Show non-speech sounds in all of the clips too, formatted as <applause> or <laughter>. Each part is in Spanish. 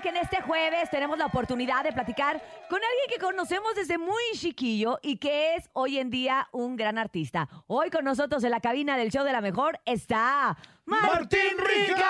que en este jueves tenemos la oportunidad de platicar con alguien que conocemos desde muy chiquillo y que es hoy en día un gran artista. Hoy con nosotros en la cabina del show de la mejor está ¡Martín Rica!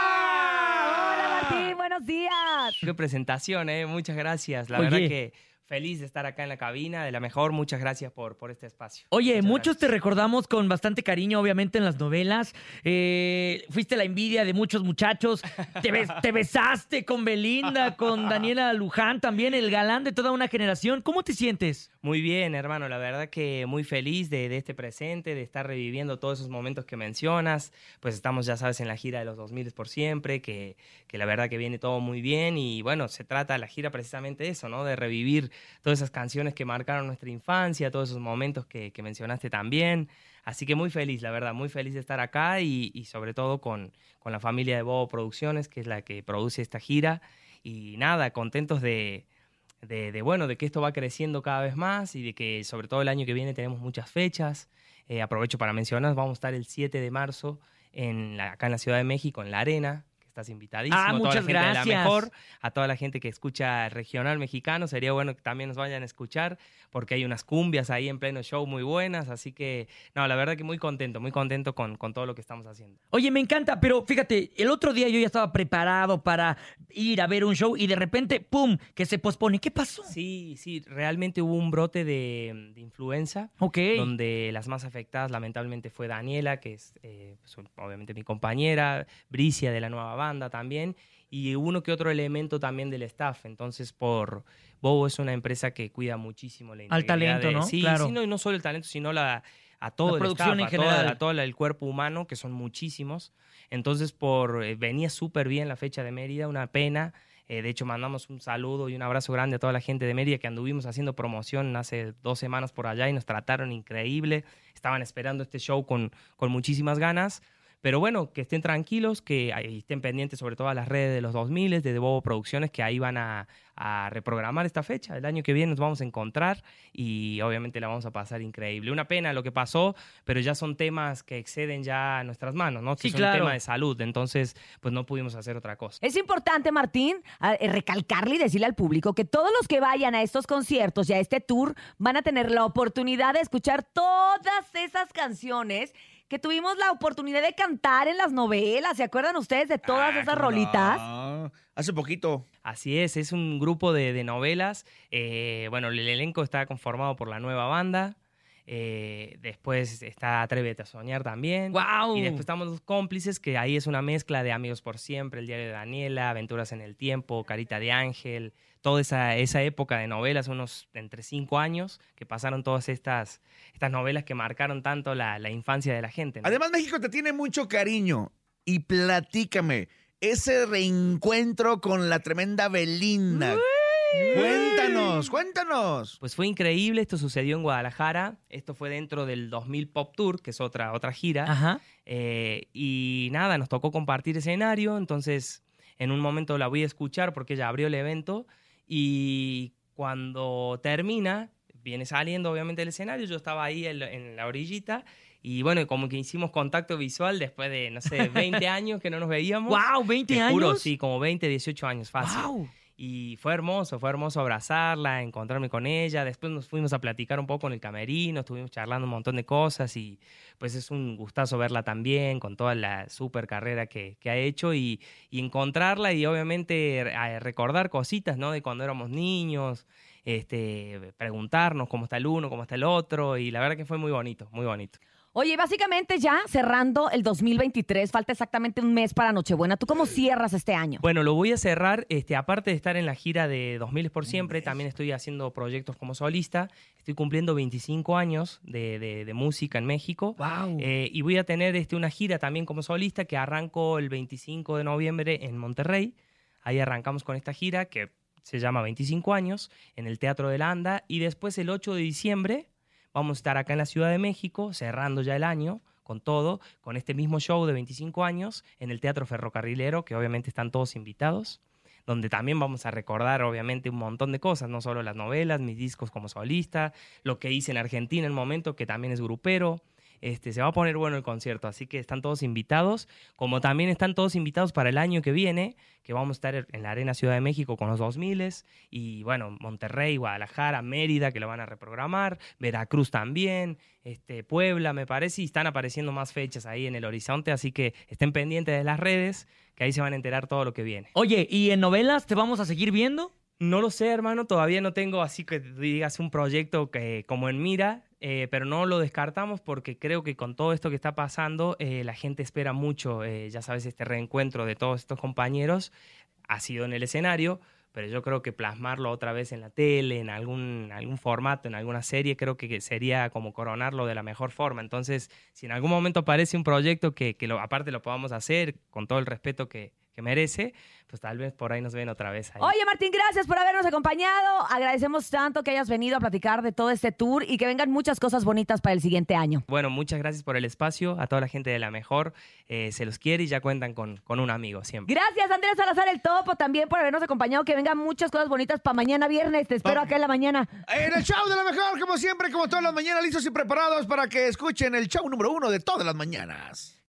Hola Martín, buenos días. Qué presentación, ¿eh? Muchas gracias. La Oye. verdad que feliz de estar acá en la cabina de la mejor. Muchas gracias por, por este espacio. Oye, Muchas muchos te recordamos con bastante cariño, obviamente, en las novelas. Eh, fuiste la envidia de muchos muchachos. Te, bes- <laughs> te besaste con Belinda, con Daniela Luján, también el galán de toda una generación. ¿Cómo te sientes? Muy bien, hermano. La verdad que muy feliz de, de este presente, de estar reviviendo todos esos momentos que mencionas. Pues estamos, ya sabes, en la gira de los 2000 por siempre, que, que la verdad que viene todo muy bien. Y bueno, se trata la gira precisamente de eso, ¿no? De revivir todas esas canciones que marcaron nuestra infancia, todos esos momentos que, mencionaste también. Así que muy feliz, la verdad, muy feliz de estar acá y, sobre todo con, con la familia de Bobo Producciones, que es la que produce esta gira. Y nada, contentos de, de, bueno, de que esto va creciendo cada vez más y de que sobre todo el año que viene tenemos muchas fechas. Eh, aprovecho para mencionar, vamos a estar el 7 de marzo en la- acá en la Ciudad de México, en La Arena, estás invitadísimo. Ah, a toda muchas la gente de gracias. la mejor, a toda la gente que escucha regional mexicano, sería bueno que también nos vayan a escuchar porque hay unas cumbias ahí en pleno show muy buenas, así que no, la verdad que muy contento, muy contento con, con todo lo que estamos haciendo. Oye, me encanta, pero fíjate, el otro día yo ya estaba preparado para ir a ver un show y de repente, ¡pum!, que se pospone. ¿Qué pasó? Sí, sí, realmente hubo un brote de, de influenza. Ok. donde las más afectadas lamentablemente fue Daniela, que es eh, pues, obviamente mi compañera, Bricia de la nueva banda también, y uno que otro elemento también del staff. Entonces, por Bobo es una empresa que cuida muchísimo la Al integridad talento, de- ¿no? Sí, Claro. sí, no, y no solo el talento, sino la, a todo La el producción staff, en a general. a todo el cuerpo humano, que son muchísimos. Entonces, por eh, venía súper bien la fecha de Mérida, una pena. Eh, de hecho, mandamos un saludo y un abrazo grande a toda la gente de Mérida que anduvimos haciendo promoción hace dos semanas por allá y nos trataron increíble. Estaban esperando este show con, con muchísimas ganas. Pero bueno, que estén tranquilos, que estén pendientes sobre todo a las redes de los 2000, de Bobo Producciones, que ahí van a, a reprogramar esta fecha. El año que viene nos vamos a encontrar y obviamente la vamos a pasar increíble. Una pena lo que pasó, pero ya son temas que exceden ya nuestras manos, ¿no? Sí, es claro. un tema de salud, entonces pues no pudimos hacer otra cosa. Es importante, Martín, eh, recalcarle y decirle al público que todos los que vayan a estos conciertos y a este tour van a tener la oportunidad de escuchar todas esas canciones que tuvimos la oportunidad de cantar en las novelas. ¿Se acuerdan ustedes de todas Ah, esas no. rolitas? Hace poquito. Así es, es un grupo de, de novelas. Eh, bueno, el elenco está conformado por la nueva banda. Eh, después está Atrévete a Soñar también. ¡Wow! Y después estamos los cómplices, que ahí es una mezcla de Amigos por Siempre, El Diario de Daniela, Aventuras en el Tiempo, Carita de Ángel, toda esa, esa época de novelas, unos entre cinco años, que pasaron todas estas, estas novelas que marcaron tanto la, la infancia de la gente. ¿no? Además, México te tiene mucho cariño. Y platícame, ese reencuentro con la tremenda Belinda. Cuéntanos, cuéntanos. Pues fue increíble, esto sucedió en Guadalajara, esto fue dentro del 2000 Pop Tour, que es otra, otra gira. Ajá. Eh, y nada, nos tocó compartir escenario, entonces en un momento la voy a escuchar porque ella abrió el evento y cuando termina, viene saliendo obviamente el escenario, yo estaba ahí en, la- en la orillita y bueno, como que hicimos contacto visual después de, no sé, 20 <laughs> años que no nos veíamos. ¡Wow! ¿20 Te años? juro, sí, como 20, 18 años, fácil. ¡Wow! Y fue hermoso, fue hermoso abrazarla, encontrarme con ella. Después nos fuimos a platicar un poco en el camerino, estuvimos charlando un montón de cosas y pues es un gustazo verla también con toda la super carrera que, que ha hecho y, y encontrarla y obviamente recordar cositas, ¿no? De cuando éramos niños, este, preguntarnos cómo está el uno, cómo está el otro y la verdad que fue muy bonito, muy bonito. Oye, básicamente ya cerrando el 2023, falta exactamente un mes para Nochebuena. ¿Tú cómo cierras este año? Bueno, lo voy a cerrar, este, aparte de estar en la gira de 2000 por siempre, también estoy haciendo proyectos como solista. Estoy cumpliendo 25 años de, de- de música en México. ¡Wow! Eh, y voy a tener este, una gira también como solista que arranco el 25 de noviembre en Monterrey. Ahí arrancamos con esta gira que se llama 25 años en el Teatro de la Anda. Y después el 8 de diciembre vamos a estar acá en la Ciudad de México, cerrando ya el año con todo, con este mismo show de 25 años en el Teatro Ferrocarrilero, que obviamente están todos invitados donde también vamos a recordar obviamente un montón de cosas, no solo las novelas, mis discos como solista, lo que hice en Argentina en el momento, que también es grupero, Este, se va a poner bueno el concierto, así que están todos invitados, como también están todos invitados para el año que viene, que vamos a estar en la Arena Ciudad de México con los 2000 y bueno, Monterrey, Guadalajara, Mérida, que lo van a reprogramar, Veracruz también, este, Puebla, me parece, y están apareciendo más fechas ahí en el horizonte, así que estén pendientes de las redes, que ahí se van a enterar todo lo que viene. Oye, ¿y en novelas te vamos a seguir viendo? No lo sé, hermano, todavía no tengo así que digas un proyecto que como en mira, eh, pero no lo descartamos porque creo que con todo esto que está pasando, eh, la gente espera mucho, eh, ya sabes, este reencuentro de todos estos compañeros ha sido en el escenario, pero yo creo que plasmarlo otra vez en la tele, en algún, algún formato, en alguna serie, creo que sería como coronarlo de la mejor forma. Entonces, si en algún momento aparece un proyecto que, que aparte lo podamos hacer con todo el respeto que, que merece, pues tal vez por ahí nos ven otra vez. Ahí. Oye, Martín, gracias por habernos acompañado. Agradecemos tanto que hayas venido a platicar de todo este tour y que vengan muchas cosas bonitas para el siguiente año. Bueno, muchas gracias por el espacio. A toda la gente de La Mejor eh, se los quiere y ya cuentan con, con un amigo siempre. Gracias, Andrés Salazar, el Topo, también por habernos acompañado. Que vengan muchas cosas bonitas para mañana viernes. Te espero acá en la mañana. En el show de La Mejor, como siempre, como todas las mañanas, listos y preparados para que escuchen el show número uno de todas las mañanas.